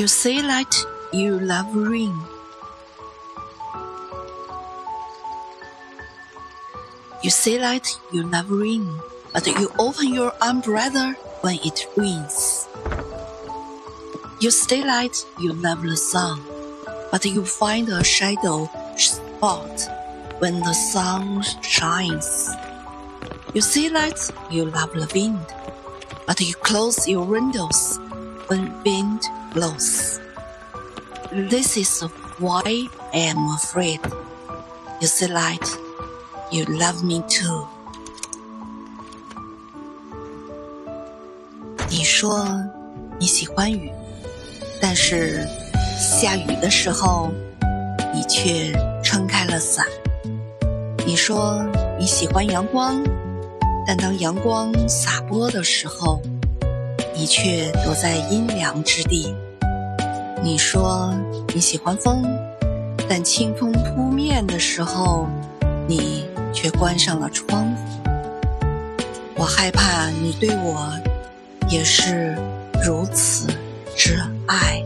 You say that you love rain. You say that you love rain, but you open your umbrella when it rains. You say that you love the sun, but you find a shadow spot when the sun shines. You say that you love the wind, but you close your windows blows. This is why I am afraid. You say that you love me too. 你说你喜欢雨，但是下雨的时候，你却撑开了伞。你说你喜欢阳光，但当阳光洒播的时候，你却躲在阴凉之地。你说你喜欢风，但清风扑面的时候，你却关上了窗户。我害怕你对我也是如此之爱。